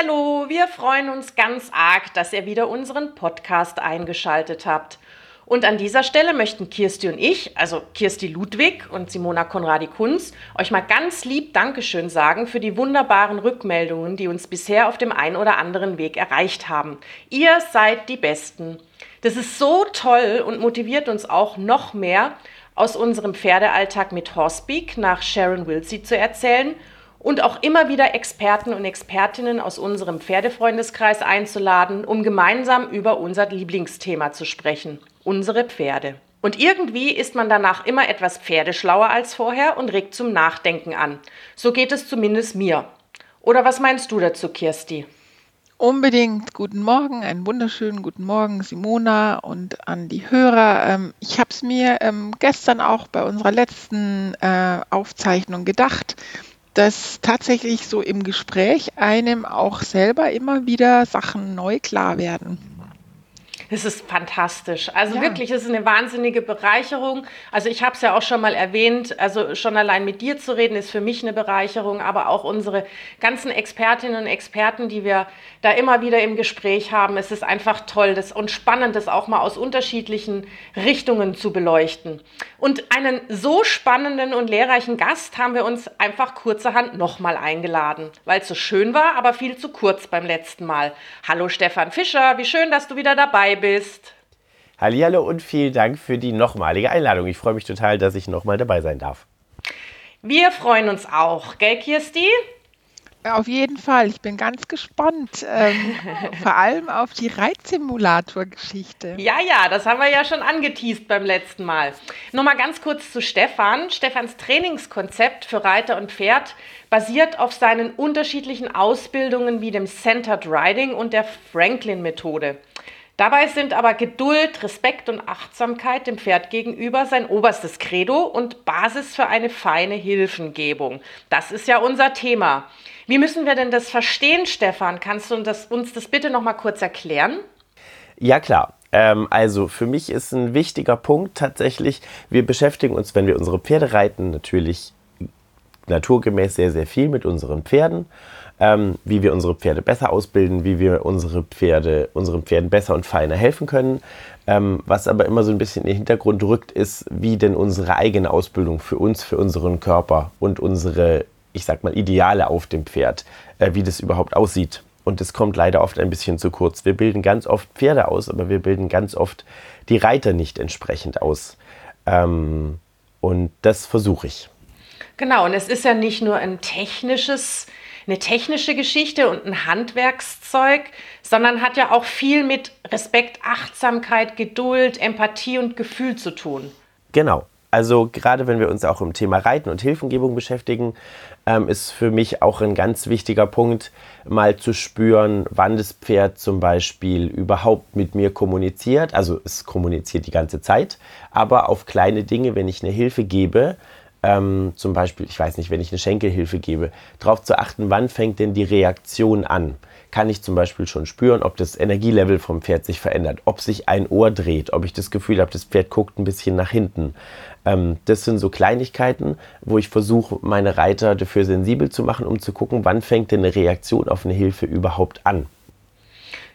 Hallihallo, wir freuen uns ganz arg, dass ihr wieder unseren Podcast eingeschaltet habt. Und an dieser Stelle möchten Kirsti und ich, also Kirsti Ludwig und Simona Konradi-Kunz, euch mal ganz lieb Dankeschön sagen für die wunderbaren Rückmeldungen, die uns bisher auf dem einen oder anderen Weg erreicht haben. Ihr seid die Besten. Das ist so toll und motiviert uns auch noch mehr, aus unserem Pferdealltag mit Horsepeak nach Sharon Wilsey zu erzählen und auch immer wieder Experten und Expertinnen aus unserem Pferdefreundeskreis einzuladen, um gemeinsam über unser Lieblingsthema zu sprechen, unsere Pferde. Und irgendwie ist man danach immer etwas pferdeschlauer als vorher und regt zum Nachdenken an. So geht es zumindest mir. Oder was meinst du dazu, Kirsti? Unbedingt guten Morgen, einen wunderschönen guten Morgen, Simona und an die Hörer. Ähm, ich habe es mir ähm, gestern auch bei unserer letzten äh, Aufzeichnung gedacht dass tatsächlich so im Gespräch einem auch selber immer wieder Sachen neu klar werden. Es ist fantastisch. Also ja. wirklich, es ist eine wahnsinnige Bereicherung. Also ich habe es ja auch schon mal erwähnt, also schon allein mit dir zu reden ist für mich eine Bereicherung, aber auch unsere ganzen Expertinnen und Experten, die wir da immer wieder im Gespräch haben. Es ist einfach toll das, und spannend, das auch mal aus unterschiedlichen Richtungen zu beleuchten. Und einen so spannenden und lehrreichen Gast haben wir uns einfach kurzerhand nochmal eingeladen, weil es so schön war, aber viel zu kurz beim letzten Mal. Hallo Stefan Fischer, wie schön, dass du wieder dabei bist. Hallihallo und vielen Dank für die nochmalige Einladung. Ich freue mich total, dass ich nochmal dabei sein darf. Wir freuen uns auch, gell, Kirsti? Auf jeden Fall. Ich bin ganz gespannt. Ähm, vor allem auf die Reitsimulator-Geschichte. Ja, ja, das haben wir ja schon angeteased beim letzten Mal. Nochmal ganz kurz zu Stefan. Stefans Trainingskonzept für Reiter und Pferd basiert auf seinen unterschiedlichen Ausbildungen wie dem Centered Riding und der Franklin-Methode. Dabei sind aber Geduld, Respekt und Achtsamkeit dem Pferd gegenüber sein oberstes Credo und Basis für eine feine Hilfengebung. Das ist ja unser Thema. Wie müssen wir denn das verstehen, Stefan? Kannst du uns das, uns das bitte noch mal kurz erklären? Ja, klar. Ähm, also für mich ist ein wichtiger Punkt tatsächlich, wir beschäftigen uns, wenn wir unsere Pferde reiten, natürlich naturgemäß sehr, sehr viel mit unseren Pferden ähm, wie wir unsere Pferde besser ausbilden, wie wir unsere Pferde, unseren Pferden besser und feiner helfen können. Ähm, was aber immer so ein bisschen in den Hintergrund rückt, ist, wie denn unsere eigene Ausbildung für uns, für unseren Körper und unsere, ich sag mal, Ideale auf dem Pferd, äh, wie das überhaupt aussieht. Und das kommt leider oft ein bisschen zu kurz. Wir bilden ganz oft Pferde aus, aber wir bilden ganz oft die Reiter nicht entsprechend aus. Ähm, und das versuche ich. Genau, und es ist ja nicht nur ein technisches eine technische Geschichte und ein Handwerkszeug, sondern hat ja auch viel mit Respekt, Achtsamkeit, Geduld, Empathie und Gefühl zu tun. Genau. Also gerade wenn wir uns auch im Thema Reiten und Hilfengebung beschäftigen, ähm, ist für mich auch ein ganz wichtiger Punkt, mal zu spüren, wann das Pferd zum Beispiel überhaupt mit mir kommuniziert. Also es kommuniziert die ganze Zeit, aber auf kleine Dinge, wenn ich eine Hilfe gebe, ähm, zum Beispiel, ich weiß nicht, wenn ich eine Schenkelhilfe gebe, darauf zu achten, wann fängt denn die Reaktion an? Kann ich zum Beispiel schon spüren, ob das Energielevel vom Pferd sich verändert, ob sich ein Ohr dreht, ob ich das Gefühl habe, das Pferd guckt ein bisschen nach hinten. Ähm, das sind so Kleinigkeiten, wo ich versuche, meine Reiter dafür sensibel zu machen, um zu gucken, wann fängt denn eine Reaktion auf eine Hilfe überhaupt an.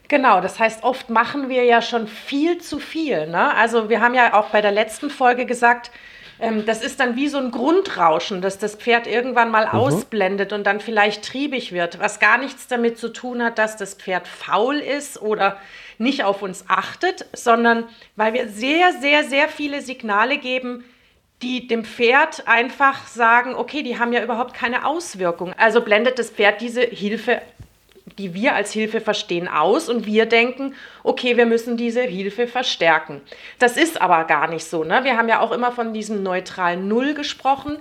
Genau, das heißt, oft machen wir ja schon viel zu viel. Ne? Also wir haben ja auch bei der letzten Folge gesagt, ähm, das ist dann wie so ein Grundrauschen, dass das Pferd irgendwann mal mhm. ausblendet und dann vielleicht triebig wird, was gar nichts damit zu tun hat, dass das Pferd faul ist oder nicht auf uns achtet, sondern weil wir sehr, sehr, sehr viele Signale geben, die dem Pferd einfach sagen, okay, die haben ja überhaupt keine Auswirkung. Also blendet das Pferd diese Hilfe die wir als Hilfe verstehen, aus und wir denken, okay, wir müssen diese Hilfe verstärken. Das ist aber gar nicht so. Ne? Wir haben ja auch immer von diesem neutralen Null gesprochen,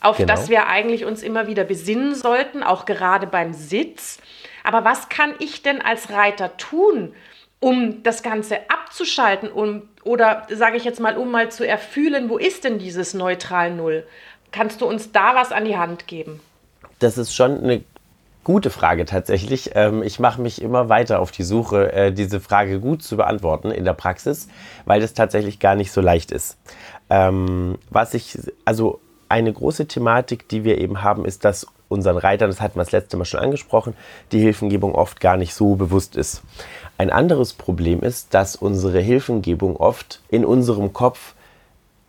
auf genau. das wir eigentlich uns immer wieder besinnen sollten, auch gerade beim Sitz. Aber was kann ich denn als Reiter tun, um das Ganze abzuschalten um, oder sage ich jetzt mal, um mal zu erfühlen, wo ist denn dieses neutral Null? Kannst du uns da was an die Hand geben? Das ist schon eine gute Frage tatsächlich. Ähm, ich mache mich immer weiter auf die Suche, äh, diese Frage gut zu beantworten in der Praxis, weil das tatsächlich gar nicht so leicht ist. Ähm, was ich, also eine große Thematik, die wir eben haben, ist, dass unseren Reitern, das hatten wir das letzte Mal schon angesprochen, die Hilfengebung oft gar nicht so bewusst ist. Ein anderes Problem ist, dass unsere Hilfengebung oft in unserem Kopf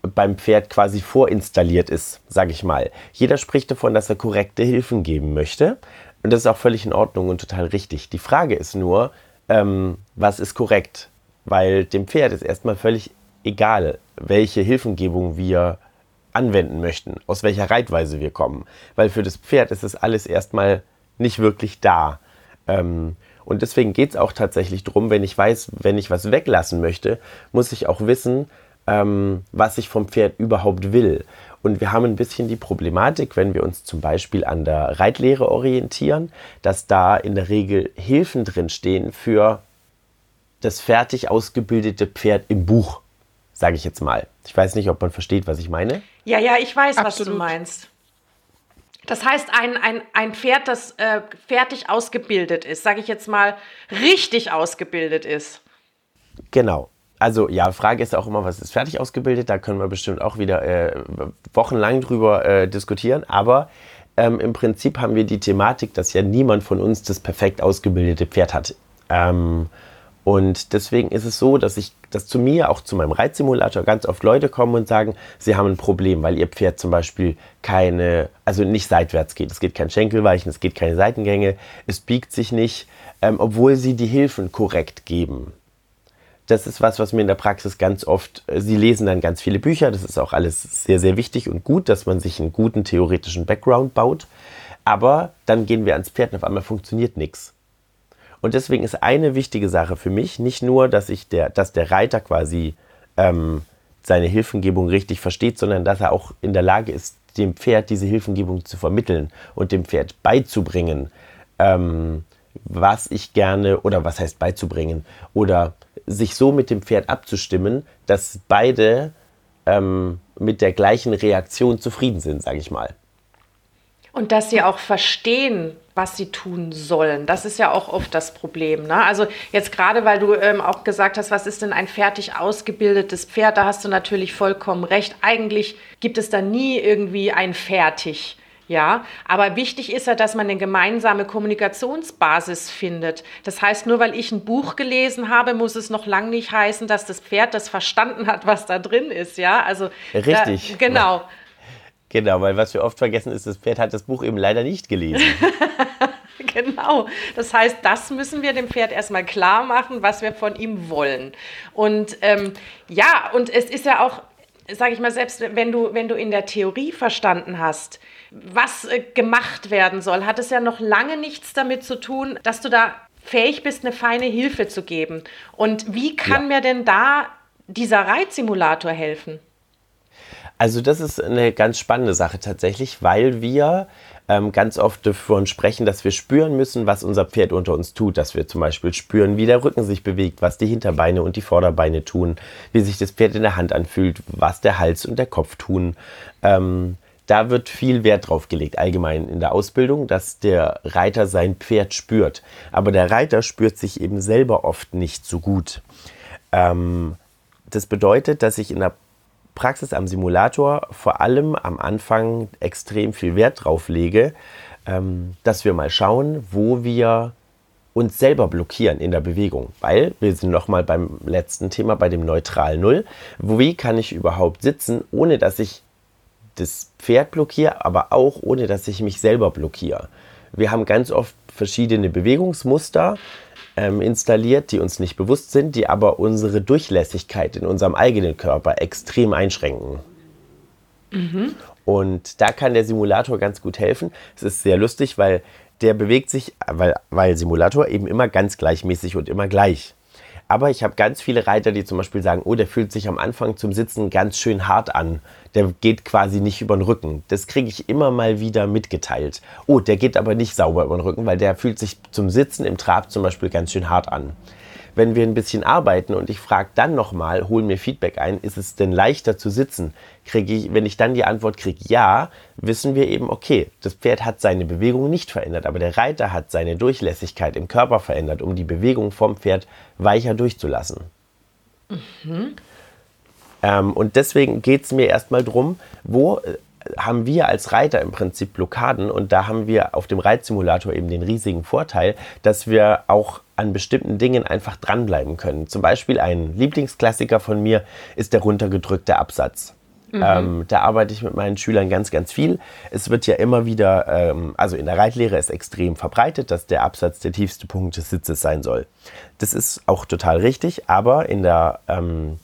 beim Pferd quasi vorinstalliert ist, sage ich mal. Jeder spricht davon, dass er korrekte Hilfen geben möchte. Und das ist auch völlig in Ordnung und total richtig. Die Frage ist nur, ähm, was ist korrekt? Weil dem Pferd ist erstmal völlig egal, welche Hilfengebung wir anwenden möchten, aus welcher Reitweise wir kommen. Weil für das Pferd ist es alles erstmal nicht wirklich da. Ähm, und deswegen geht es auch tatsächlich darum, wenn ich weiß, wenn ich was weglassen möchte, muss ich auch wissen, ähm, was ich vom Pferd überhaupt will. Und wir haben ein bisschen die Problematik, wenn wir uns zum Beispiel an der Reitlehre orientieren, dass da in der Regel Hilfen drinstehen für das fertig ausgebildete Pferd im Buch, sage ich jetzt mal. Ich weiß nicht, ob man versteht, was ich meine. Ja, ja, ich weiß, Absolut. was du meinst. Das heißt, ein, ein, ein Pferd, das äh, fertig ausgebildet ist, sage ich jetzt mal, richtig ausgebildet ist. Genau also ja, Frage ist auch immer, was ist fertig ausgebildet? Da können wir bestimmt auch wieder äh, wochenlang drüber äh, diskutieren. Aber ähm, im Prinzip haben wir die Thematik, dass ja niemand von uns das perfekt ausgebildete Pferd hat. Ähm, und deswegen ist es so, dass ich, dass zu mir, auch zu meinem Reitsimulator, ganz oft Leute kommen und sagen, sie haben ein Problem, weil ihr Pferd zum Beispiel keine, also nicht seitwärts geht. Es geht kein Schenkelweichen, es geht keine Seitengänge, es biegt sich nicht, ähm, obwohl sie die Hilfen korrekt geben das ist was, was mir in der Praxis ganz oft, äh, Sie lesen dann ganz viele Bücher, das ist auch alles sehr, sehr wichtig und gut, dass man sich einen guten theoretischen Background baut. Aber dann gehen wir ans Pferd und auf einmal funktioniert nichts. Und deswegen ist eine wichtige Sache für mich nicht nur, dass, ich der, dass der Reiter quasi ähm, seine Hilfengebung richtig versteht, sondern dass er auch in der Lage ist, dem Pferd diese Hilfengebung zu vermitteln und dem Pferd beizubringen, ähm, was ich gerne oder was heißt beizubringen oder sich so mit dem Pferd abzustimmen, dass beide ähm, mit der gleichen Reaktion zufrieden sind, sage ich mal. Und dass sie auch verstehen, was sie tun sollen. Das ist ja auch oft das Problem. Ne? Also jetzt gerade, weil du ähm, auch gesagt hast, was ist denn ein fertig ausgebildetes Pferd, da hast du natürlich vollkommen recht. Eigentlich gibt es da nie irgendwie ein fertig. Ja, aber wichtig ist ja, dass man eine gemeinsame Kommunikationsbasis findet. Das heißt, nur weil ich ein Buch gelesen habe, muss es noch lange nicht heißen, dass das Pferd das verstanden hat, was da drin ist. Ja, also richtig. Da, genau. Genau, weil was wir oft vergessen ist, das Pferd hat das Buch eben leider nicht gelesen. genau. Das heißt, das müssen wir dem Pferd erstmal klar machen, was wir von ihm wollen. Und ähm, ja, und es ist ja auch, sage ich mal, selbst wenn du, wenn du in der Theorie verstanden hast, was äh, gemacht werden soll, hat es ja noch lange nichts damit zu tun, dass du da fähig bist, eine feine Hilfe zu geben. Und wie kann ja. mir denn da dieser Reitsimulator helfen? Also das ist eine ganz spannende Sache tatsächlich, weil wir ähm, ganz oft davon sprechen, dass wir spüren müssen, was unser Pferd unter uns tut. Dass wir zum Beispiel spüren, wie der Rücken sich bewegt, was die Hinterbeine und die Vorderbeine tun, wie sich das Pferd in der Hand anfühlt, was der Hals und der Kopf tun. Ähm, da wird viel Wert drauf gelegt, allgemein in der Ausbildung, dass der Reiter sein Pferd spürt. Aber der Reiter spürt sich eben selber oft nicht so gut. Ähm, das bedeutet, dass ich in der Praxis am Simulator vor allem am Anfang extrem viel Wert drauf lege, ähm, dass wir mal schauen, wo wir uns selber blockieren in der Bewegung. Weil wir sind nochmal beim letzten Thema, bei dem Neutral Null. Wie kann ich überhaupt sitzen, ohne dass ich das Pferd blockiere, aber auch ohne, dass ich mich selber blockiere. Wir haben ganz oft verschiedene Bewegungsmuster ähm, installiert, die uns nicht bewusst sind, die aber unsere Durchlässigkeit in unserem eigenen Körper extrem einschränken. Mhm. Und da kann der Simulator ganz gut helfen. Es ist sehr lustig, weil der bewegt sich, weil, weil Simulator eben immer ganz gleichmäßig und immer gleich. Aber ich habe ganz viele Reiter, die zum Beispiel sagen, oh, der fühlt sich am Anfang zum Sitzen ganz schön hart an. Der geht quasi nicht über den Rücken. Das kriege ich immer mal wieder mitgeteilt. Oh, der geht aber nicht sauber über den Rücken, weil der fühlt sich zum Sitzen im Trab zum Beispiel ganz schön hart an wenn wir ein bisschen arbeiten und ich frage dann nochmal, hol mir Feedback ein, ist es denn leichter zu sitzen? Kriege ich, wenn ich dann die Antwort kriege, ja, wissen wir eben, okay, das Pferd hat seine Bewegung nicht verändert, aber der Reiter hat seine Durchlässigkeit im Körper verändert, um die Bewegung vom Pferd weicher durchzulassen. Mhm. Ähm, und deswegen geht es mir erstmal darum, wo haben wir als Reiter im Prinzip Blockaden und da haben wir auf dem Reitsimulator eben den riesigen Vorteil, dass wir auch an bestimmten Dingen einfach dranbleiben können. Zum Beispiel ein Lieblingsklassiker von mir ist der runtergedrückte Absatz. Mhm. Ähm, da arbeite ich mit meinen Schülern ganz, ganz viel. Es wird ja immer wieder, ähm, also in der Reitlehre ist extrem verbreitet, dass der Absatz der tiefste Punkt des Sitzes sein soll. Das ist auch total richtig, aber in der ähm,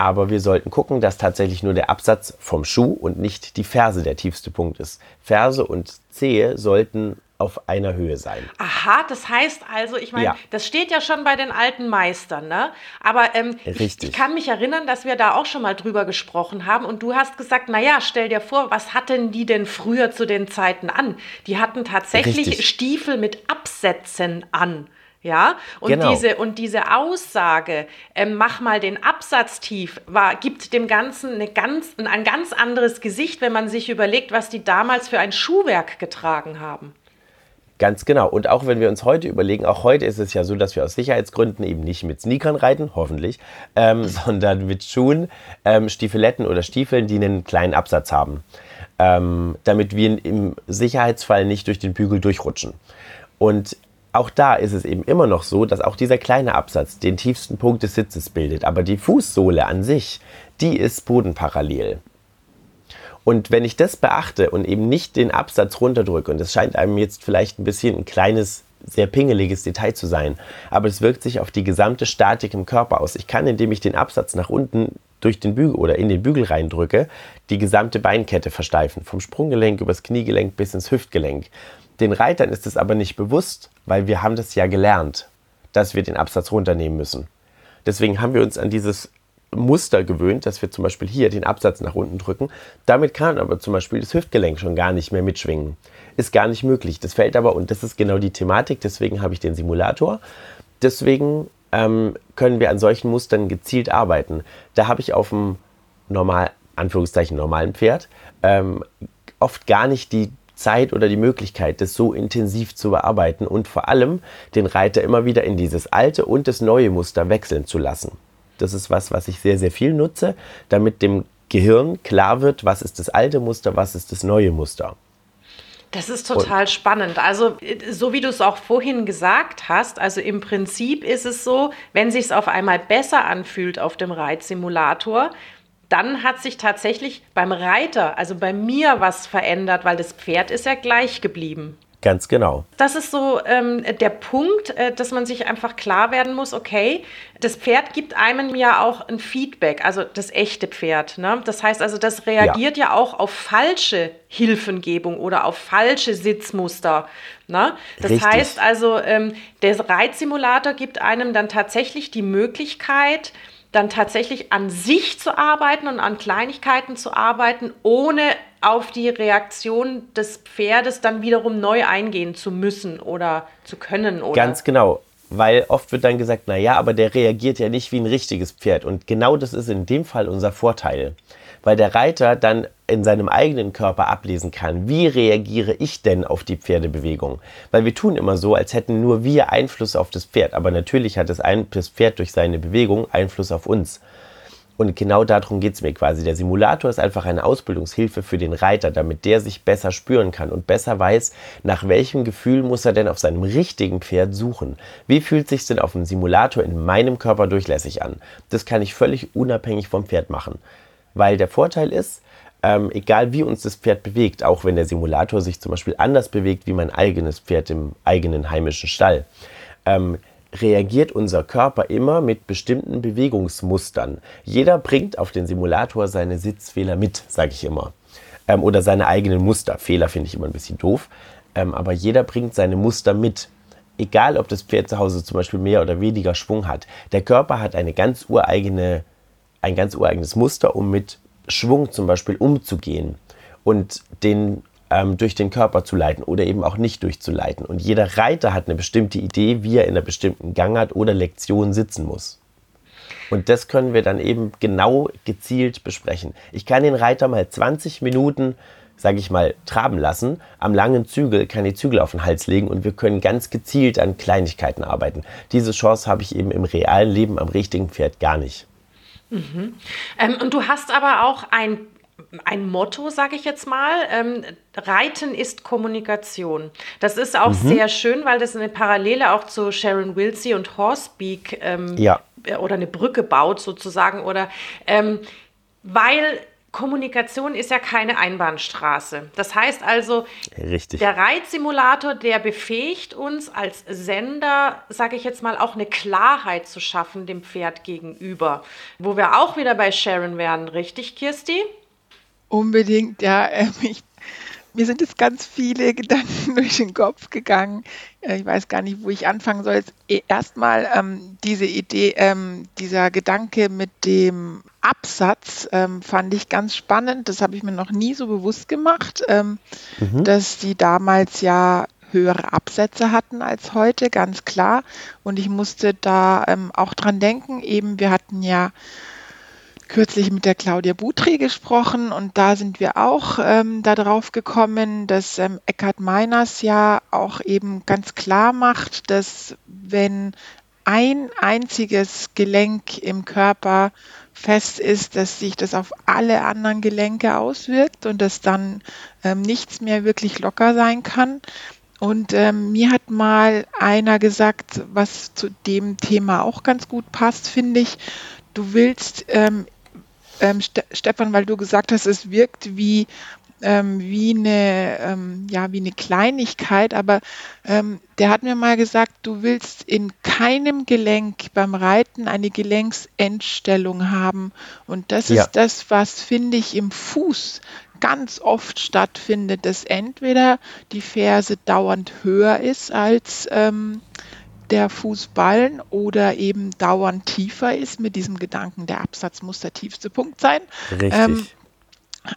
aber wir sollten gucken, dass tatsächlich nur der Absatz vom Schuh und nicht die Ferse der tiefste Punkt ist. Ferse und Zehe sollten auf einer Höhe sein. Aha, das heißt also, ich meine, ja. das steht ja schon bei den alten Meistern, ne? Aber ähm, ich, ich, kann mich erinnern, dass wir da auch schon mal drüber gesprochen haben und du hast gesagt, naja, stell dir vor, was hatten die denn früher zu den Zeiten an? Die hatten tatsächlich Richtig. Stiefel mit Absätzen an. Ja, und, genau. diese, und diese Aussage, äh, mach mal den Absatz tief, war, gibt dem Ganzen eine ganz, ein ganz anderes Gesicht, wenn man sich überlegt, was die damals für ein Schuhwerk getragen haben. Ganz genau. Und auch wenn wir uns heute überlegen, auch heute ist es ja so, dass wir aus Sicherheitsgründen eben nicht mit Sneakern reiten, hoffentlich, ähm, sondern mit Schuhen, ähm, Stiefeletten oder Stiefeln, die einen kleinen Absatz haben, ähm, damit wir im Sicherheitsfall nicht durch den Bügel durchrutschen. Und auch da ist es eben immer noch so, dass auch dieser kleine Absatz den tiefsten Punkt des Sitzes bildet. Aber die Fußsohle an sich, die ist bodenparallel. Und wenn ich das beachte und eben nicht den Absatz runterdrücke, und das scheint einem jetzt vielleicht ein bisschen ein kleines, sehr pingeliges Detail zu sein, aber es wirkt sich auf die gesamte Statik im Körper aus. Ich kann, indem ich den Absatz nach unten durch den Bügel oder in den Bügel reindrücke, die gesamte Beinkette versteifen, vom Sprunggelenk übers Kniegelenk bis ins Hüftgelenk. Den Reitern ist es aber nicht bewusst, weil wir haben das ja gelernt, dass wir den Absatz runternehmen müssen. Deswegen haben wir uns an dieses Muster gewöhnt, dass wir zum Beispiel hier den Absatz nach unten drücken. Damit kann aber zum Beispiel das Hüftgelenk schon gar nicht mehr mitschwingen. Ist gar nicht möglich. Das fällt aber, und das ist genau die Thematik, deswegen habe ich den Simulator. Deswegen ähm, können wir an solchen Mustern gezielt arbeiten. Da habe ich auf dem normal, Anführungszeichen normalen Pferd ähm, oft gar nicht die Zeit oder die Möglichkeit, das so intensiv zu bearbeiten und vor allem den Reiter immer wieder in dieses alte und das neue Muster wechseln zu lassen. Das ist was, was ich sehr, sehr viel nutze, damit dem Gehirn klar wird, was ist das alte Muster, was ist das neue Muster. Das ist total und, spannend. Also, so wie du es auch vorhin gesagt hast, also im Prinzip ist es so, wenn sich es auf einmal besser anfühlt auf dem Reitsimulator, dann hat sich tatsächlich beim Reiter, also bei mir, was verändert, weil das Pferd ist ja gleich geblieben. Ganz genau. Das ist so ähm, der Punkt, äh, dass man sich einfach klar werden muss, okay, das Pferd gibt einem ja auch ein Feedback, also das echte Pferd. Ne? Das heißt also, das reagiert ja, ja auch auf falsche Hilfengebung oder auf falsche Sitzmuster. Ne? Das Richtig. heißt also, ähm, der Reitsimulator gibt einem dann tatsächlich die Möglichkeit, dann tatsächlich an sich zu arbeiten und an Kleinigkeiten zu arbeiten, ohne auf die Reaktion des Pferdes dann wiederum neu eingehen zu müssen oder zu können. Oder? Ganz genau. Weil oft wird dann gesagt, naja, aber der reagiert ja nicht wie ein richtiges Pferd. Und genau das ist in dem Fall unser Vorteil weil der Reiter dann in seinem eigenen Körper ablesen kann, wie reagiere ich denn auf die Pferdebewegung. Weil wir tun immer so, als hätten nur wir Einfluss auf das Pferd, aber natürlich hat das, Pferd durch seine Bewegung Einfluss auf uns. Und genau darum geht es mir quasi. Der Simulator ist einfach eine Ausbildungshilfe für den Reiter, damit der sich besser spüren kann und besser weiß, nach welchem Gefühl muss er denn auf seinem richtigen Pferd suchen. Wie fühlt sich denn auf dem Simulator in meinem Körper durchlässig an? Das kann ich völlig unabhängig vom Pferd machen. Weil der Vorteil ist, ähm, egal wie uns das Pferd bewegt, auch wenn der Simulator sich zum Beispiel anders bewegt wie mein eigenes Pferd im eigenen heimischen Stall, ähm, reagiert unser Körper immer mit bestimmten Bewegungsmustern. Jeder bringt auf den Simulator seine Sitzfehler mit, sage ich immer. Ähm, oder seine eigenen Muster. Fehler finde ich immer ein bisschen doof. Ähm, aber jeder bringt seine Muster mit. Egal, ob das Pferd zu Hause zum Beispiel mehr oder weniger Schwung hat. Der Körper hat eine ganz ureigene ein ganz ureigenes Muster, um mit Schwung zum Beispiel umzugehen und den ähm, durch den Körper zu leiten oder eben auch nicht durchzuleiten. Und jeder Reiter hat eine bestimmte Idee, wie er in einer bestimmten Gangart oder Lektion sitzen muss. Und das können wir dann eben genau gezielt besprechen. Ich kann den Reiter mal 20 Minuten, sage ich mal, traben lassen. Am langen Zügel kann die Zügel auf den Hals legen und wir können ganz gezielt an Kleinigkeiten arbeiten. Diese Chance habe ich eben im realen Leben am richtigen Pferd gar nicht. Mhm. Ähm, und du hast aber auch ein ein Motto, sage ich jetzt mal. Ähm, Reiten ist Kommunikation. Das ist auch mhm. sehr schön, weil das eine Parallele auch zu Sharon Wilsey und Horsebeak ähm, ja. oder eine Brücke baut sozusagen oder ähm, weil Kommunikation ist ja keine Einbahnstraße. Das heißt also, Richtig. der Reitsimulator, der befähigt uns als Sender, sage ich jetzt mal, auch eine Klarheit zu schaffen dem Pferd gegenüber. Wo wir auch wieder bei Sharon wären, richtig, Kirsti? Unbedingt, ja. Äh, ich mir sind jetzt ganz viele Gedanken durch den Kopf gegangen. Äh, ich weiß gar nicht, wo ich anfangen soll. E, erstmal ähm, diese Idee, ähm, dieser Gedanke mit dem Absatz ähm, fand ich ganz spannend. Das habe ich mir noch nie so bewusst gemacht, ähm, mhm. dass die damals ja höhere Absätze hatten als heute, ganz klar. Und ich musste da ähm, auch dran denken, eben wir hatten ja kürzlich mit der Claudia Butri gesprochen und da sind wir auch ähm, darauf gekommen, dass ähm, Eckhard Meiners ja auch eben ganz klar macht, dass wenn ein einziges Gelenk im Körper fest ist, dass sich das auf alle anderen Gelenke auswirkt und dass dann ähm, nichts mehr wirklich locker sein kann. Und ähm, mir hat mal einer gesagt, was zu dem Thema auch ganz gut passt, finde ich, du willst ähm, ähm, Ste Stefan, weil du gesagt hast, es wirkt wie, ähm, wie, eine, ähm, ja, wie eine Kleinigkeit, aber ähm, der hat mir mal gesagt, du willst in keinem Gelenk beim Reiten eine Gelenksendstellung haben. Und das ja. ist das, was, finde ich, im Fuß ganz oft stattfindet, dass entweder die Ferse dauernd höher ist als ähm, der Fußballen oder eben dauernd tiefer ist mit diesem Gedanken, der Absatz muss der tiefste Punkt sein. Richtig. Ähm,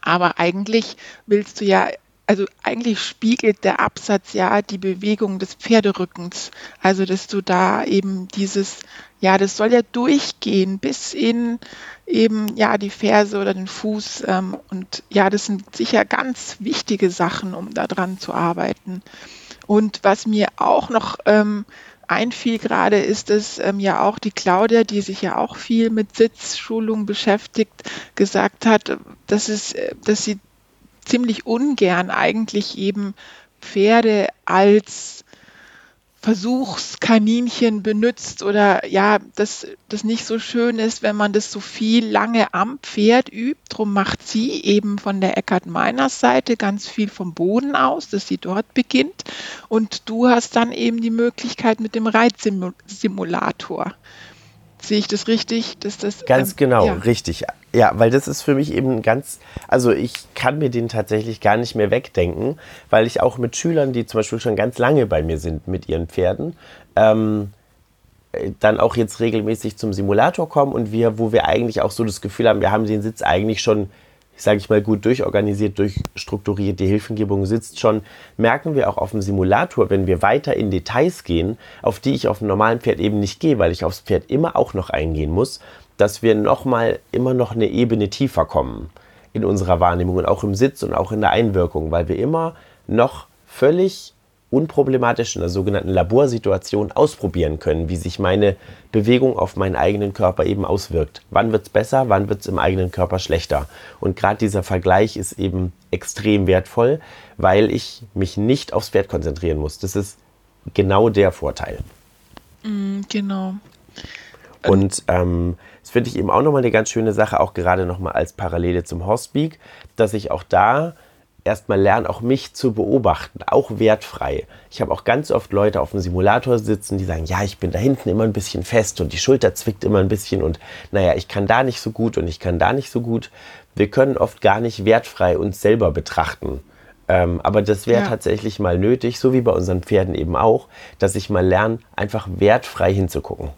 aber eigentlich willst du ja, also eigentlich spiegelt der Absatz ja die Bewegung des Pferderückens. Also dass du da eben dieses, ja, das soll ja durchgehen bis in eben ja die Ferse oder den Fuß. Ähm, und ja, das sind sicher ganz wichtige Sachen, um daran zu arbeiten. Und was mir auch noch ähm, einfiel gerade, ist es ähm, ja auch die Claudia, die sich ja auch viel mit Sitzschulung beschäftigt, gesagt hat, dass, es, äh, dass sie ziemlich ungern eigentlich eben Pferde als Versuchskaninchen benutzt oder ja, dass das nicht so schön ist, wenn man das so viel lange am Pferd übt. Darum macht sie eben von der Eckart Meiners Seite ganz viel vom Boden aus, dass sie dort beginnt. Und du hast dann eben die Möglichkeit mit dem Reitsimulator. Sehe ich das richtig? Dass das, ganz ähm, genau, ja. richtig. Ja, weil das ist für mich eben ganz, also ich kann mir den tatsächlich gar nicht mehr wegdenken, weil ich auch mit Schülern, die zum Beispiel schon ganz lange bei mir sind mit ihren Pferden, ähm, dann auch jetzt regelmäßig zum Simulator kommen und wir, wo wir eigentlich auch so das Gefühl haben, wir haben den Sitz eigentlich schon sage ich mal, gut durchorganisiert, durchstrukturiert, die Hilfengebung sitzt schon, merken wir auch auf dem Simulator, wenn wir weiter in Details gehen, auf die ich auf dem normalen Pferd eben nicht gehe, weil ich aufs Pferd immer auch noch eingehen muss, dass wir nochmal immer noch eine Ebene tiefer kommen in unserer Wahrnehmung und auch im Sitz und auch in der Einwirkung, weil wir immer noch völlig unproblematisch in der sogenannten Laborsituation ausprobieren können, wie sich meine Bewegung auf meinen eigenen Körper eben auswirkt. Wann wird es besser, wann wird es im eigenen Körper schlechter. Und gerade dieser Vergleich ist eben extrem wertvoll, weil ich mich nicht aufs Pferd konzentrieren muss. Das ist genau der Vorteil. Mm, genau. Und ähm, finde ich eben auch nochmal eine ganz schöne Sache, auch gerade nochmal als Parallele zum Horsepeak, dass ich auch da erstmal lernen, auch mich zu beobachten, auch wertfrei. Ich habe auch ganz oft Leute auf dem Simulator sitzen, die sagen, ja, ich bin da hinten immer ein bisschen fest und die Schulter zwickt immer ein bisschen und naja, ich kann da nicht so gut und ich kann da nicht so gut. Wir können oft gar nicht wertfrei uns selber betrachten. Ähm, aber das wäre ja. tatsächlich mal nötig, so wie bei unseren Pferden eben auch, dass ich mal lerne, einfach wertfrei hinzugucken.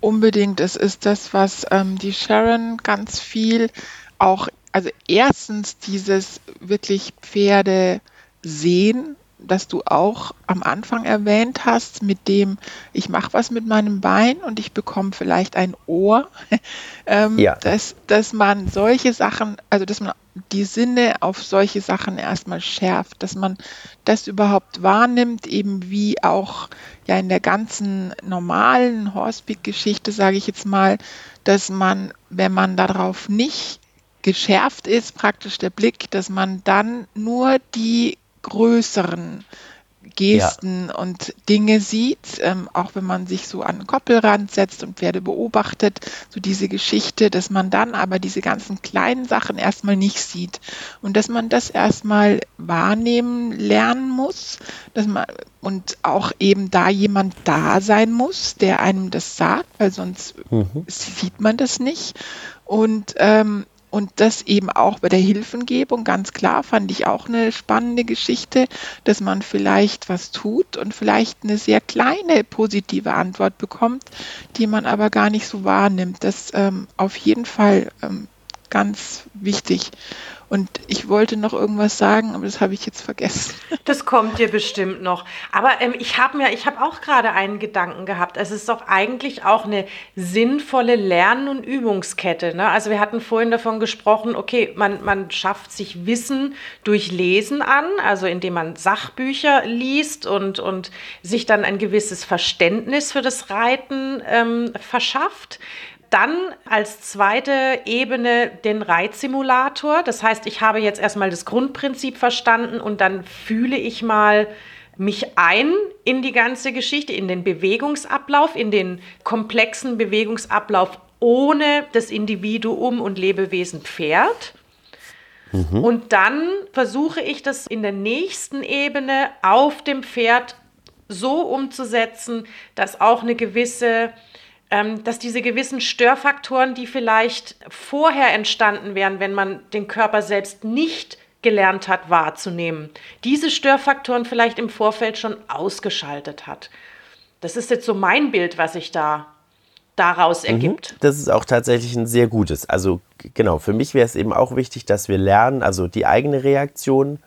Unbedingt. Es ist das, was ähm, die Sharon ganz viel auch also erstens dieses wirklich Pferde sehen, das du auch am Anfang erwähnt hast, mit dem ich mache was mit meinem Bein und ich bekomme vielleicht ein Ohr, ähm, ja. dass, dass man solche Sachen, also dass man die Sinne auf solche Sachen erstmal schärft, dass man das überhaupt wahrnimmt, eben wie auch ja in der ganzen normalen Horsepeak-Geschichte, sage ich jetzt mal, dass man, wenn man darauf nicht geschärft ist, praktisch der Blick, dass man dann nur die größeren Gesten ja. und Dinge sieht, ähm, auch wenn man sich so an den Koppelrand setzt und Pferde beobachtet, so diese Geschichte, dass man dann aber diese ganzen kleinen Sachen erstmal nicht sieht und dass man das erstmal wahrnehmen lernen muss, dass man und auch eben da jemand da sein muss, der einem das sagt, weil sonst mhm. sieht man das nicht und ähm, und das eben auch bei der Hilfengebung, ganz klar, fand ich auch eine spannende Geschichte, dass man vielleicht was tut und vielleicht eine sehr kleine positive Antwort bekommt, die man aber gar nicht so wahrnimmt. Das ähm, auf jeden Fall ähm, ganz wichtig. Und ich wollte noch irgendwas sagen, aber das habe ich jetzt vergessen. Das kommt dir bestimmt noch. Aber ähm, ich habe mir, ich habe auch gerade einen Gedanken gehabt. Es ist doch eigentlich auch eine sinnvolle Lern- und Übungskette. Ne? Also wir hatten vorhin davon gesprochen, okay, man, man schafft sich Wissen durch Lesen an, also indem man Sachbücher liest und, und sich dann ein gewisses Verständnis für das Reiten ähm, verschafft dann als zweite Ebene den Reitsimulator. Das heißt, ich habe jetzt erstmal das Grundprinzip verstanden und dann fühle ich mal mich ein in die ganze Geschichte, in den Bewegungsablauf, in den komplexen Bewegungsablauf ohne das Individuum und Lebewesen Pferd. Mhm. Und dann versuche ich das in der nächsten Ebene auf dem Pferd so umzusetzen, dass auch eine gewisse dass diese gewissen Störfaktoren, die vielleicht vorher entstanden wären, wenn man den Körper selbst nicht gelernt hat wahrzunehmen, diese Störfaktoren vielleicht im Vorfeld schon ausgeschaltet hat. Das ist jetzt so mein Bild, was sich da daraus mhm. ergibt. Das ist auch tatsächlich ein sehr gutes. Also genau, für mich wäre es eben auch wichtig, dass wir lernen, also die eigene Reaktion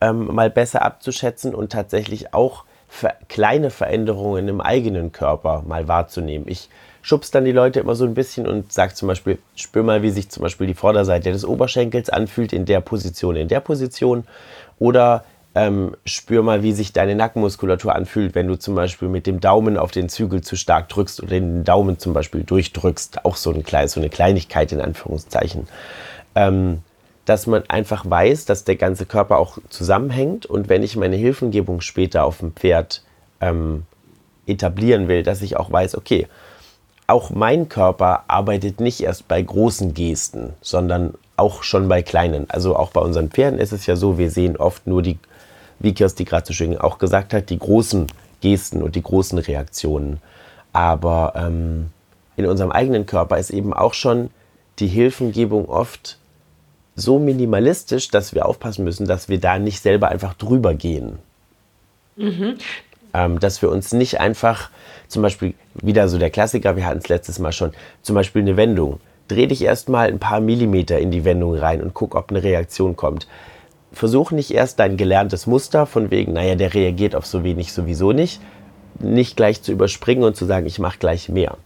ähm, mal besser abzuschätzen und tatsächlich auch kleine Veränderungen im eigenen Körper mal wahrzunehmen. Ich schubst dann die Leute immer so ein bisschen und sage zum Beispiel, spür mal, wie sich zum Beispiel die Vorderseite des Oberschenkels anfühlt in der Position, in der Position. Oder ähm, spür mal, wie sich deine Nackenmuskulatur anfühlt, wenn du zum Beispiel mit dem Daumen auf den Zügel zu stark drückst oder den Daumen zum Beispiel durchdrückst. Auch so, ein klein, so eine Kleinigkeit in Anführungszeichen. Ähm, dass man einfach weiß, dass der ganze Körper auch zusammenhängt und wenn ich meine Hilfengebung später auf dem Pferd ähm, etablieren will, dass ich auch weiß, okay, auch mein Körper arbeitet nicht erst bei großen Gesten, sondern auch schon bei kleinen. Also auch bei unseren Pferden ist es ja so, wir sehen oft nur die, wie Kirsti gerade so schön auch gesagt hat, die großen Gesten und die großen Reaktionen. Aber ähm, in unserem eigenen Körper ist eben auch schon die Hilfengebung oft so minimalistisch, dass wir aufpassen müssen, dass wir da nicht selber einfach drüber gehen. Mhm. Ähm, dass wir uns nicht einfach, zum Beispiel wieder so der Klassiker, wir hatten es letztes Mal schon, zum Beispiel eine Wendung. Dreh dich erstmal ein paar Millimeter in die Wendung rein und guck, ob eine Reaktion kommt. Versuch nicht erst dein gelerntes Muster von wegen, naja, der reagiert auf so wenig sowieso nicht, nicht gleich zu überspringen und zu sagen, ich mache gleich mehr.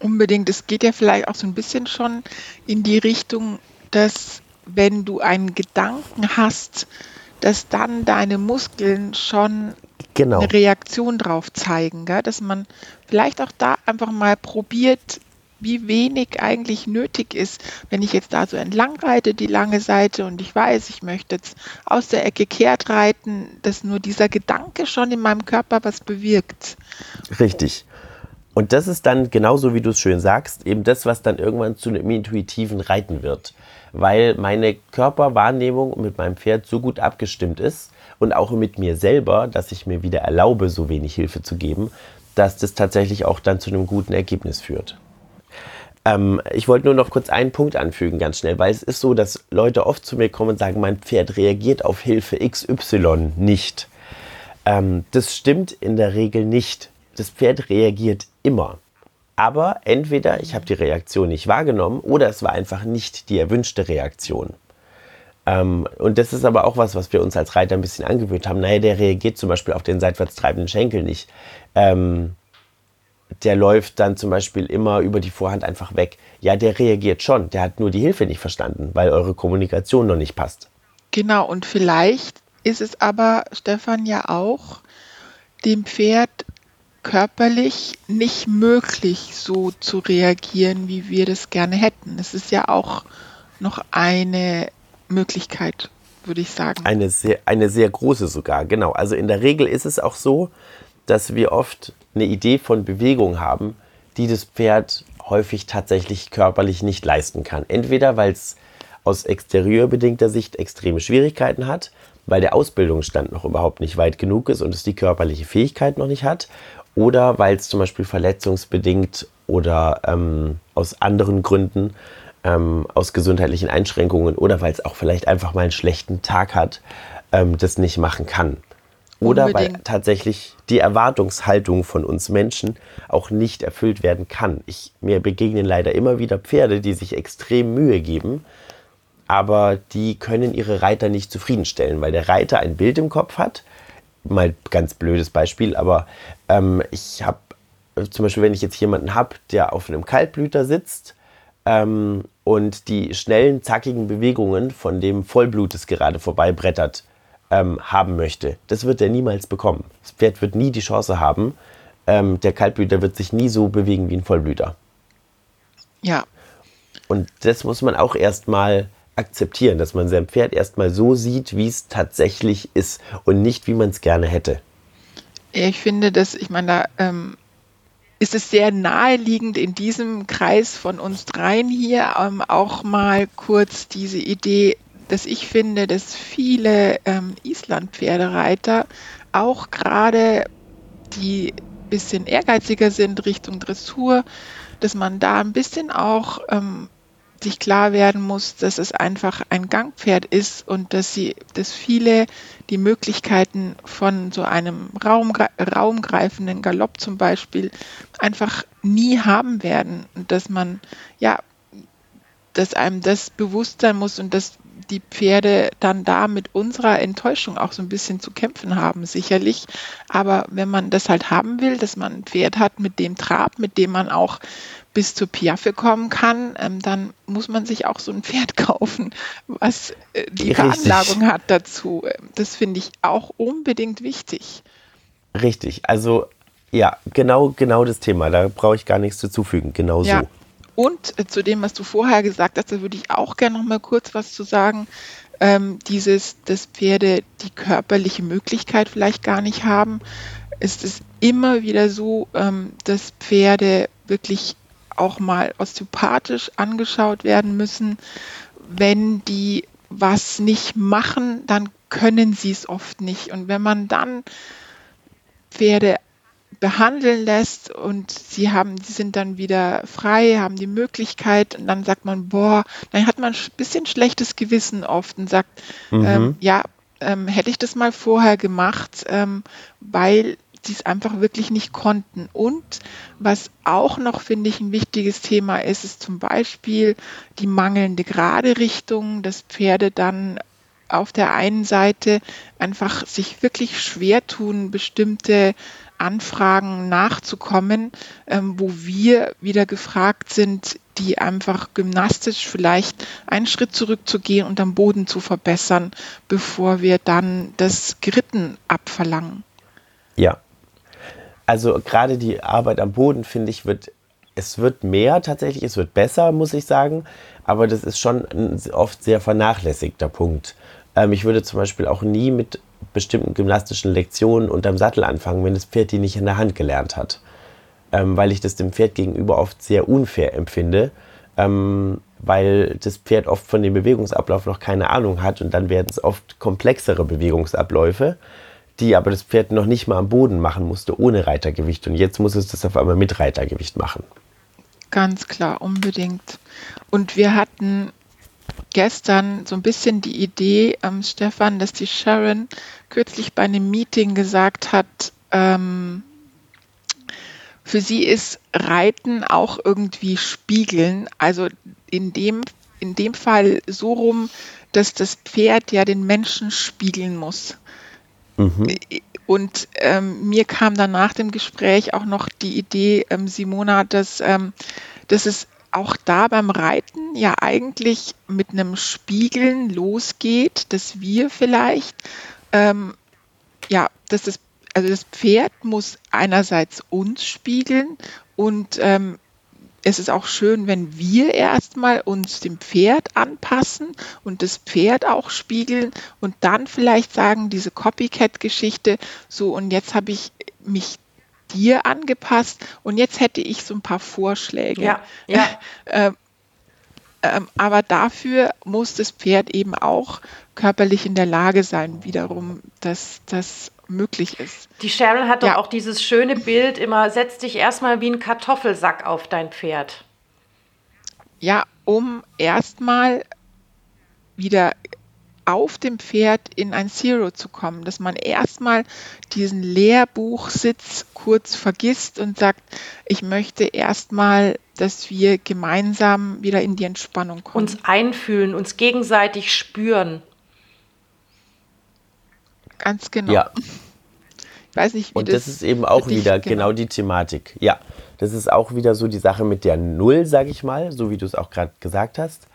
Unbedingt. Es geht ja vielleicht auch so ein bisschen schon in die Richtung, dass wenn du einen Gedanken hast, dass dann deine Muskeln schon genau. eine Reaktion drauf zeigen. Gell? Dass man vielleicht auch da einfach mal probiert, wie wenig eigentlich nötig ist, wenn ich jetzt da so entlang reite, die lange Seite, und ich weiß, ich möchte jetzt aus der Ecke kehrt reiten, dass nur dieser Gedanke schon in meinem Körper was bewirkt. Richtig. Und das ist dann genauso, wie du es schön sagst, eben das, was dann irgendwann zu einem intuitiven Reiten wird. Weil meine Körperwahrnehmung mit meinem Pferd so gut abgestimmt ist und auch mit mir selber, dass ich mir wieder erlaube, so wenig Hilfe zu geben, dass das tatsächlich auch dann zu einem guten Ergebnis führt. Ähm, ich wollte nur noch kurz einen Punkt anfügen, ganz schnell, weil es ist so, dass Leute oft zu mir kommen und sagen, mein Pferd reagiert auf Hilfe XY nicht. Ähm, das stimmt in der Regel nicht das Pferd reagiert immer. Aber entweder ich habe die Reaktion nicht wahrgenommen oder es war einfach nicht die erwünschte Reaktion. Ähm, und das ist aber auch was, was wir uns als Reiter ein bisschen angewöhnt haben. Naja, der reagiert zum Beispiel auf den seitwärts treibenden Schenkel nicht. Ähm, der läuft dann zum Beispiel immer über die Vorhand einfach weg. Ja, der reagiert schon. Der hat nur die Hilfe nicht verstanden, weil eure Kommunikation noch nicht passt. Genau, und vielleicht ist es aber, Stefan, ja auch dem Pferd körperlich nicht möglich, so zu reagieren, wie wir das gerne hätten. Es ist ja auch noch eine Möglichkeit, würde ich sagen. Eine sehr, eine sehr große sogar, genau. Also in der Regel ist es auch so, dass wir oft eine Idee von Bewegung haben, die das Pferd häufig tatsächlich körperlich nicht leisten kann. Entweder weil es aus exterieurbedingter Sicht extreme Schwierigkeiten hat, weil der Ausbildungsstand noch überhaupt nicht weit genug ist und es die körperliche Fähigkeit noch nicht hat, oder weil es zum Beispiel verletzungsbedingt oder ähm, aus anderen Gründen, ähm, aus gesundheitlichen Einschränkungen oder weil es auch vielleicht einfach mal einen schlechten Tag hat, ähm, das nicht machen kann. Oder Unbedingt. weil tatsächlich die Erwartungshaltung von uns Menschen auch nicht erfüllt werden kann. Ich, mir begegnen leider immer wieder Pferde, die sich extrem Mühe geben, aber die können ihre Reiter nicht zufriedenstellen, weil der Reiter ein Bild im Kopf hat. Mal ganz blödes Beispiel, aber ähm, ich habe zum Beispiel, wenn ich jetzt jemanden habe, der auf einem Kaltblüter sitzt ähm, und die schnellen, zackigen Bewegungen von dem Vollblut, das gerade vorbeibrettert, ähm, haben möchte. Das wird er niemals bekommen. Das Pferd wird nie die Chance haben. Ähm, der Kaltblüter wird sich nie so bewegen wie ein Vollblüter. Ja. Und das muss man auch erstmal akzeptieren, dass man sein Pferd erstmal so sieht, wie es tatsächlich ist und nicht, wie man es gerne hätte. Ich finde, dass, ich meine, da ähm, ist es sehr naheliegend, in diesem Kreis von uns dreien hier ähm, auch mal kurz diese Idee dass ich finde, dass viele ähm, Island-Pferdereiter auch gerade die bisschen ehrgeiziger sind Richtung Dressur, dass man da ein bisschen auch ähm, sich klar werden muss, dass es einfach ein Gangpferd ist und dass sie, dass viele die Möglichkeiten von so einem Raum, raumgreifenden Galopp zum Beispiel einfach nie haben werden und dass man ja, dass einem das bewusst sein muss und dass die Pferde dann da mit unserer Enttäuschung auch so ein bisschen zu kämpfen haben, sicherlich. Aber wenn man das halt haben will, dass man ein Pferd hat mit dem Trab, mit dem man auch bis zur Piaffe kommen kann, ähm, dann muss man sich auch so ein Pferd kaufen, was äh, die Richtig. Veranlagung hat dazu. Ähm, das finde ich auch unbedingt wichtig. Richtig, also ja, genau, genau das Thema. Da brauche ich gar nichts zuzufügen. Genau ja. so. Und äh, zu dem, was du vorher gesagt hast, da würde ich auch gerne noch mal kurz was zu sagen. Ähm, dieses, dass Pferde die körperliche Möglichkeit vielleicht gar nicht haben. Es ist immer wieder so, ähm, dass Pferde wirklich auch mal osteopathisch angeschaut werden müssen. Wenn die was nicht machen, dann können sie es oft nicht. Und wenn man dann Pferde behandeln lässt und sie haben, die sind dann wieder frei, haben die Möglichkeit und dann sagt man, boah, dann hat man ein bisschen schlechtes Gewissen oft und sagt, mhm. ähm, ja, ähm, hätte ich das mal vorher gemacht, ähm, weil sie es einfach wirklich nicht konnten. Und was auch noch, finde ich, ein wichtiges Thema ist, ist zum Beispiel die mangelnde gerade Richtung, dass Pferde dann auf der einen Seite einfach sich wirklich schwer tun, bestimmte Anfragen nachzukommen, ähm, wo wir wieder gefragt sind, die einfach gymnastisch vielleicht einen Schritt zurückzugehen und am Boden zu verbessern, bevor wir dann das Geritten abverlangen. Ja. Also gerade die Arbeit am Boden, finde ich, wird, es wird mehr tatsächlich, es wird besser, muss ich sagen, aber das ist schon ein oft sehr vernachlässigter Punkt. Ähm, ich würde zum Beispiel auch nie mit bestimmten gymnastischen Lektionen unterm Sattel anfangen, wenn das Pferd die nicht in der Hand gelernt hat. Ähm, weil ich das dem Pferd gegenüber oft sehr unfair empfinde, ähm, weil das Pferd oft von dem Bewegungsablauf noch keine Ahnung hat und dann werden es oft komplexere Bewegungsabläufe, die aber das Pferd noch nicht mal am Boden machen musste ohne Reitergewicht und jetzt muss es das auf einmal mit Reitergewicht machen. Ganz klar, unbedingt. Und wir hatten gestern so ein bisschen die Idee, ähm, Stefan, dass die Sharon kürzlich bei einem Meeting gesagt hat, ähm, für sie ist Reiten auch irgendwie Spiegeln. Also in dem, in dem Fall so rum, dass das Pferd ja den Menschen spiegeln muss. Mhm. Und ähm, mir kam dann nach dem Gespräch auch noch die Idee, ähm, Simona, dass, ähm, dass es auch da beim Reiten ja eigentlich mit einem Spiegeln losgeht, dass wir vielleicht, ähm, ja, dass das also das Pferd muss einerseits uns spiegeln und ähm, es ist auch schön, wenn wir erstmal uns dem Pferd anpassen und das Pferd auch spiegeln und dann vielleicht sagen, diese Copycat-Geschichte, so und jetzt habe ich mich dir angepasst und jetzt hätte ich so ein paar Vorschläge. Ja, ja. ähm, ähm, aber dafür muss das Pferd eben auch körperlich in der Lage sein, wiederum, dass das möglich ist. Die Cheryl hat ja. doch auch dieses schöne Bild immer, setz dich erstmal wie ein Kartoffelsack auf dein Pferd. Ja, um erstmal wieder auf dem Pferd in ein Zero zu kommen, dass man erstmal diesen Lehrbuchsitz kurz vergisst und sagt, ich möchte erstmal, dass wir gemeinsam wieder in die Entspannung kommen. Uns einfühlen, uns gegenseitig spüren. Ganz genau. Ja. Ich weiß nicht, wie Und das, das ist eben auch wieder genau. genau die Thematik. Ja, das ist auch wieder so die Sache mit der Null, sage ich mal, so wie du es auch gerade gesagt hast.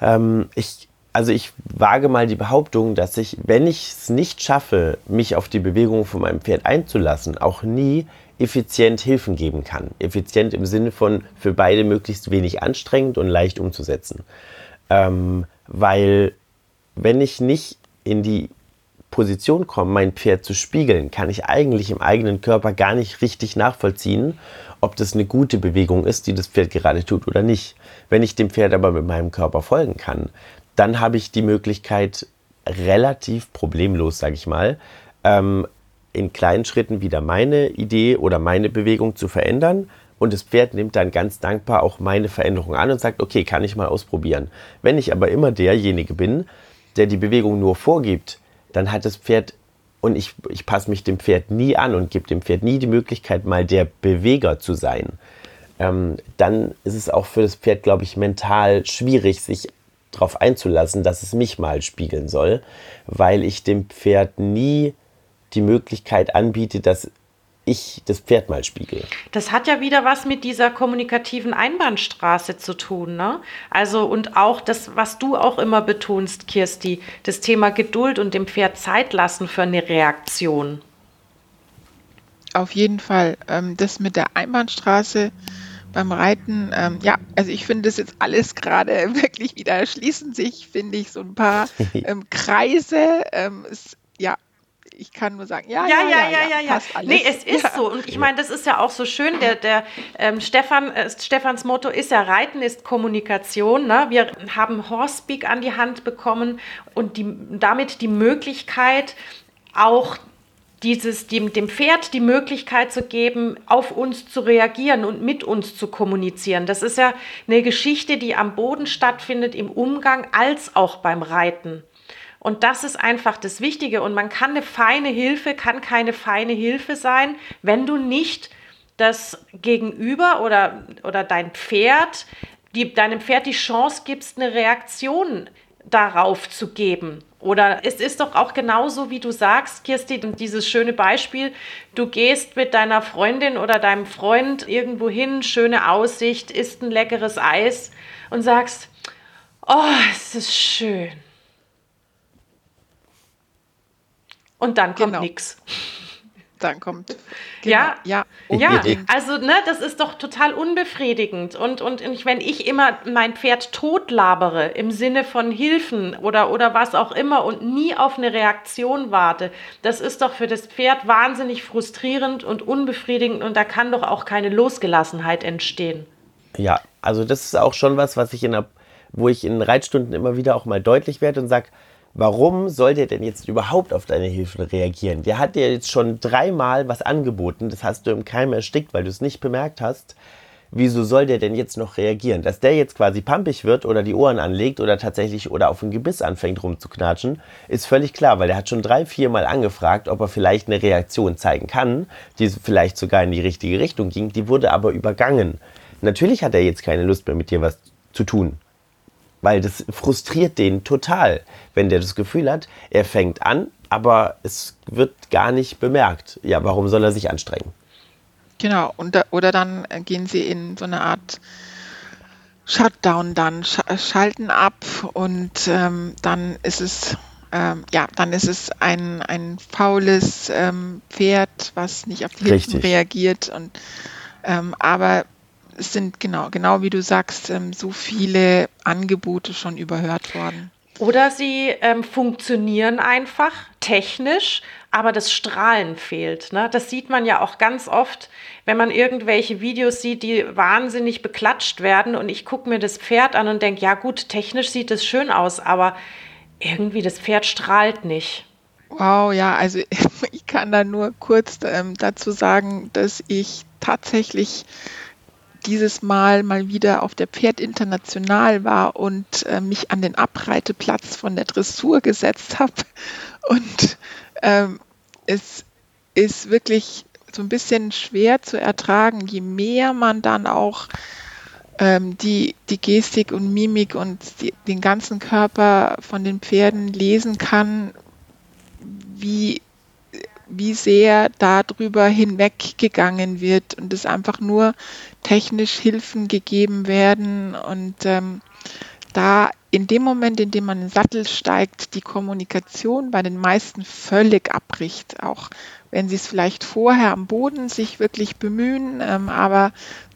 Ähm, ich, also ich wage mal die Behauptung, dass ich, wenn ich es nicht schaffe, mich auf die Bewegung von meinem Pferd einzulassen, auch nie effizient Hilfen geben kann. Effizient im Sinne von für beide möglichst wenig anstrengend und leicht umzusetzen. Ähm, weil wenn ich nicht in die Position komme, mein Pferd zu spiegeln, kann ich eigentlich im eigenen Körper gar nicht richtig nachvollziehen, ob das eine gute Bewegung ist, die das Pferd gerade tut oder nicht. Wenn ich dem Pferd aber mit meinem Körper folgen kann, dann habe ich die Möglichkeit, relativ problemlos, sage ich mal, ähm, in kleinen Schritten wieder meine Idee oder meine Bewegung zu verändern. Und das Pferd nimmt dann ganz dankbar auch meine Veränderung an und sagt, okay, kann ich mal ausprobieren. Wenn ich aber immer derjenige bin, der die Bewegung nur vorgibt, dann hat das Pferd, und ich, ich passe mich dem Pferd nie an und gebe dem Pferd nie die Möglichkeit, mal der Beweger zu sein, ähm, dann ist es auch für das Pferd, glaube ich, mental schwierig, sich darauf einzulassen, dass es mich mal spiegeln soll, weil ich dem Pferd nie die Möglichkeit anbiete, dass ich das Pferd mal spiegel. Das hat ja wieder was mit dieser kommunikativen Einbahnstraße zu tun, ne? Also und auch das, was du auch immer betonst, Kirsti, das Thema Geduld und dem Pferd Zeit lassen für eine Reaktion. Auf jeden Fall. Ähm, das mit der Einbahnstraße beim Reiten, ähm, ja, also ich finde das jetzt alles gerade wirklich wieder schließen sich, finde ich, so ein paar ähm, Kreise. Ähm, es, ja, ich kann nur sagen, ja, ja, ja, ja, ja, ja. ja. Nee, es ist ja. so. Und ich meine, das ist ja auch so schön. Der, der ähm, Stefan, äh, Stefans Motto ist ja, Reiten ist Kommunikation. Ne? Wir haben Horsepeak an die Hand bekommen und die, damit die Möglichkeit, auch dieses, dem, dem Pferd die Möglichkeit zu geben, auf uns zu reagieren und mit uns zu kommunizieren. Das ist ja eine Geschichte, die am Boden stattfindet, im Umgang als auch beim Reiten. Und das ist einfach das Wichtige. Und man kann eine feine Hilfe, kann keine feine Hilfe sein, wenn du nicht das Gegenüber oder, oder dein Pferd, die, deinem Pferd die Chance gibst, eine Reaktion darauf zu geben. Oder es ist doch auch genauso, wie du sagst, Kirsti, dieses schöne Beispiel, du gehst mit deiner Freundin oder deinem Freund irgendwo hin, schöne Aussicht, isst ein leckeres Eis und sagst, oh, es ist schön. Und dann kommt genau. nichts. Dann kommt. Genau, ja, ja, ja. Also ne, das ist doch total unbefriedigend. Und, und wenn ich immer mein Pferd totlabere im Sinne von Hilfen oder, oder was auch immer und nie auf eine Reaktion warte, das ist doch für das Pferd wahnsinnig frustrierend und unbefriedigend und da kann doch auch keine Losgelassenheit entstehen. Ja, also das ist auch schon was, was ich in der, wo ich in Reitstunden immer wieder auch mal deutlich werde und sage, warum soll der denn jetzt überhaupt auf deine Hilfe reagieren? Der hat dir jetzt schon dreimal was angeboten, das hast du im Keim erstickt, weil du es nicht bemerkt hast. Wieso soll der denn jetzt noch reagieren? Dass der jetzt quasi pampig wird oder die Ohren anlegt oder tatsächlich oder auf ein Gebiss anfängt rumzuknatschen, ist völlig klar, weil der hat schon drei, vier Mal angefragt, ob er vielleicht eine Reaktion zeigen kann, die vielleicht sogar in die richtige Richtung ging, die wurde aber übergangen. Natürlich hat er jetzt keine Lust mehr mit dir was zu tun weil das frustriert den total, wenn der das Gefühl hat, er fängt an, aber es wird gar nicht bemerkt. Ja, warum soll er sich anstrengen? Genau, und oder dann gehen sie in so eine Art Shutdown dann, sch schalten ab und ähm, dann ist es ähm, ja, dann ist es ein, ein faules ähm, Pferd, was nicht auf die Hilfen reagiert. Und, ähm, aber es sind genau, genau wie du sagst, ähm, so viele Angebote schon überhört worden. Oder sie ähm, funktionieren einfach technisch, aber das Strahlen fehlt. Ne? Das sieht man ja auch ganz oft, wenn man irgendwelche Videos sieht, die wahnsinnig beklatscht werden und ich gucke mir das Pferd an und denke, ja gut, technisch sieht es schön aus, aber irgendwie das Pferd strahlt nicht. Wow, ja, also ich kann da nur kurz ähm, dazu sagen, dass ich tatsächlich dieses Mal mal wieder auf der Pferd International war und äh, mich an den Abreiteplatz von der Dressur gesetzt habe. Und ähm, es ist wirklich so ein bisschen schwer zu ertragen, je mehr man dann auch ähm, die, die Gestik und Mimik und die, den ganzen Körper von den Pferden lesen kann, wie wie sehr darüber hinweggegangen wird und es einfach nur technisch Hilfen gegeben werden und ähm, da in dem Moment, in dem man in den Sattel steigt, die Kommunikation bei den meisten völlig abbricht, auch wenn sie es vielleicht vorher am Boden sich wirklich bemühen, ähm, aber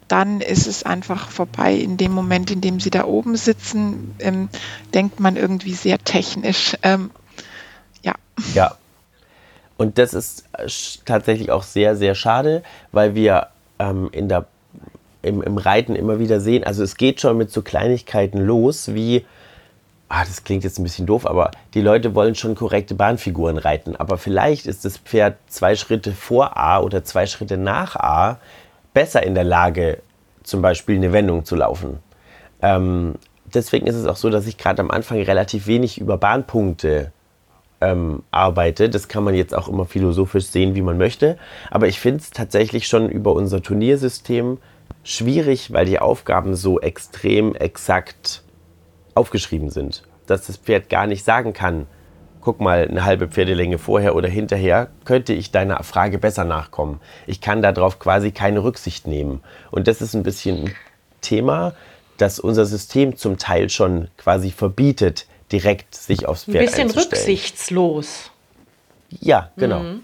dann ist es einfach vorbei. In dem Moment, in dem sie da oben sitzen, ähm, denkt man irgendwie sehr technisch. Ähm, ja. Ja, und das ist äh, tatsächlich auch sehr, sehr schade, weil wir ähm, in der, im, im Reiten immer wieder sehen, also es geht schon mit so Kleinigkeiten los, wie, ah, das klingt jetzt ein bisschen doof, aber die Leute wollen schon korrekte Bahnfiguren reiten. Aber vielleicht ist das Pferd zwei Schritte vor A oder zwei Schritte nach A besser in der Lage, zum Beispiel eine Wendung zu laufen. Ähm, deswegen ist es auch so, dass ich gerade am Anfang relativ wenig über Bahnpunkte ähm, arbeite. Das kann man jetzt auch immer philosophisch sehen, wie man möchte. Aber ich finde es tatsächlich schon über unser Turniersystem schwierig, weil die Aufgaben so extrem exakt aufgeschrieben sind, dass das Pferd gar nicht sagen kann, guck mal, eine halbe Pferdelänge vorher oder hinterher könnte ich deiner Frage besser nachkommen. Ich kann darauf quasi keine Rücksicht nehmen. Und das ist ein bisschen ein Thema, das unser System zum Teil schon quasi verbietet, direkt sich aufs Pferd Ein bisschen rücksichtslos. Ja, genau. Mhm.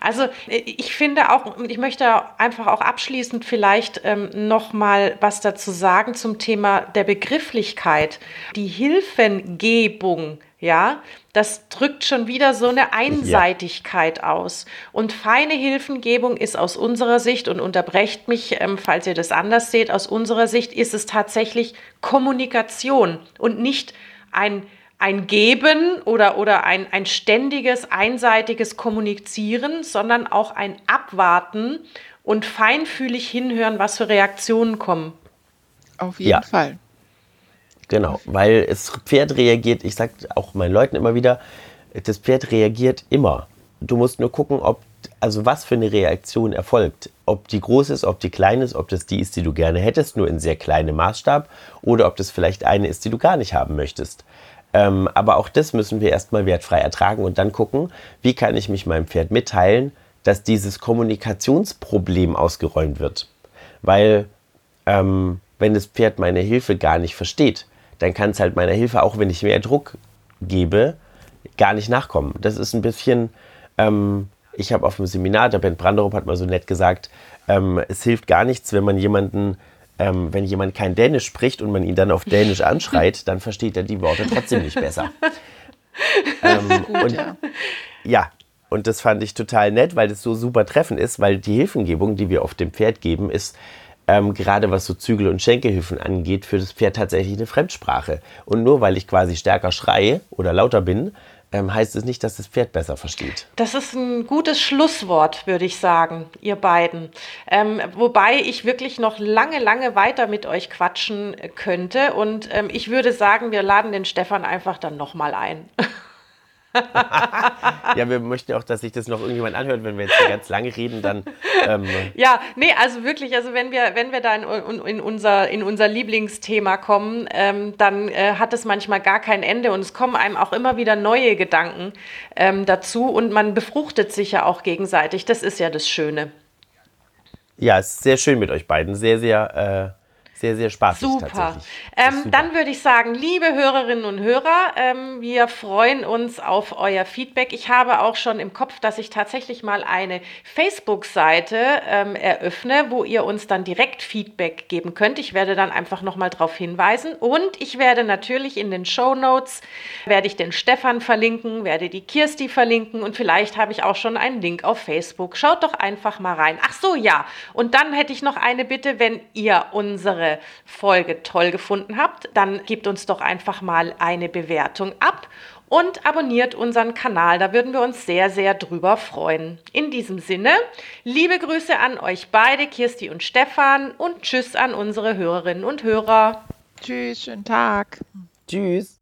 Also äh, ich finde auch, ich möchte einfach auch abschließend vielleicht ähm, noch mal was dazu sagen zum Thema der Begrifflichkeit. Die Hilfengebung, ja, das drückt schon wieder so eine Einseitigkeit ja. aus. Und feine Hilfengebung ist aus unserer Sicht, und unterbrecht mich, ähm, falls ihr das anders seht, aus unserer Sicht ist es tatsächlich Kommunikation und nicht ein ein Geben oder, oder ein, ein ständiges, einseitiges Kommunizieren, sondern auch ein Abwarten und feinfühlig hinhören, was für Reaktionen kommen. Auf jeden ja. Fall. Genau, weil das Pferd reagiert, ich sage auch meinen Leuten immer wieder, das Pferd reagiert immer. Du musst nur gucken, ob, also was für eine Reaktion erfolgt. Ob die groß ist, ob die klein ist, ob das die ist, die du gerne hättest, nur in sehr kleinem Maßstab, oder ob das vielleicht eine ist, die du gar nicht haben möchtest. Ähm, aber auch das müssen wir erstmal wertfrei ertragen und dann gucken, wie kann ich mich meinem Pferd mitteilen, dass dieses Kommunikationsproblem ausgeräumt wird. Weil ähm, wenn das Pferd meine Hilfe gar nicht versteht, dann kann es halt meiner Hilfe, auch wenn ich mehr Druck gebe, gar nicht nachkommen. Das ist ein bisschen, ähm, ich habe auf dem Seminar, der Ben Branderup hat mal so nett gesagt, ähm, es hilft gar nichts, wenn man jemanden ähm, wenn jemand kein Dänisch spricht und man ihn dann auf Dänisch anschreit, dann versteht er die Worte trotzdem nicht besser. ähm, Gut, und, ja. ja, und das fand ich total nett, weil das so super treffend ist, weil die Hilfengebung, die wir auf dem Pferd geben, ist ähm, gerade was so Zügel- und Schenkelhilfen angeht, für das Pferd tatsächlich eine Fremdsprache. Und nur weil ich quasi stärker schreie oder lauter bin, heißt es nicht, dass das Pferd besser versteht. Das ist ein gutes Schlusswort, würde ich sagen, ihr beiden. Ähm, wobei ich wirklich noch lange, lange weiter mit euch quatschen könnte. Und ähm, ich würde sagen, wir laden den Stefan einfach dann nochmal ein. ja, wir möchten auch, dass sich das noch irgendjemand anhört, wenn wir jetzt ganz lange reden, dann. Ähm ja, nee, also wirklich, also wenn wir, wenn wir da in, in unser, in unser Lieblingsthema kommen, ähm, dann äh, hat es manchmal gar kein Ende und es kommen einem auch immer wieder neue Gedanken ähm, dazu und man befruchtet sich ja auch gegenseitig. Das ist ja das Schöne. Ja, es ist sehr schön mit euch beiden. Sehr, sehr. Äh sehr, sehr spaßig Super. Ähm, super. Dann würde ich sagen, liebe Hörerinnen und Hörer, ähm, wir freuen uns auf euer Feedback. Ich habe auch schon im Kopf, dass ich tatsächlich mal eine Facebook-Seite ähm, eröffne, wo ihr uns dann direkt Feedback geben könnt. Ich werde dann einfach nochmal darauf hinweisen. Und ich werde natürlich in den Show Notes, werde ich den Stefan verlinken, werde die Kirsti verlinken und vielleicht habe ich auch schon einen Link auf Facebook. Schaut doch einfach mal rein. Ach so, ja. Und dann hätte ich noch eine Bitte, wenn ihr unsere Folge toll gefunden habt, dann gebt uns doch einfach mal eine Bewertung ab und abonniert unseren Kanal. Da würden wir uns sehr, sehr drüber freuen. In diesem Sinne, liebe Grüße an euch beide, Kirsti und Stefan, und Tschüss an unsere Hörerinnen und Hörer. Tschüss, schönen Tag. Tschüss.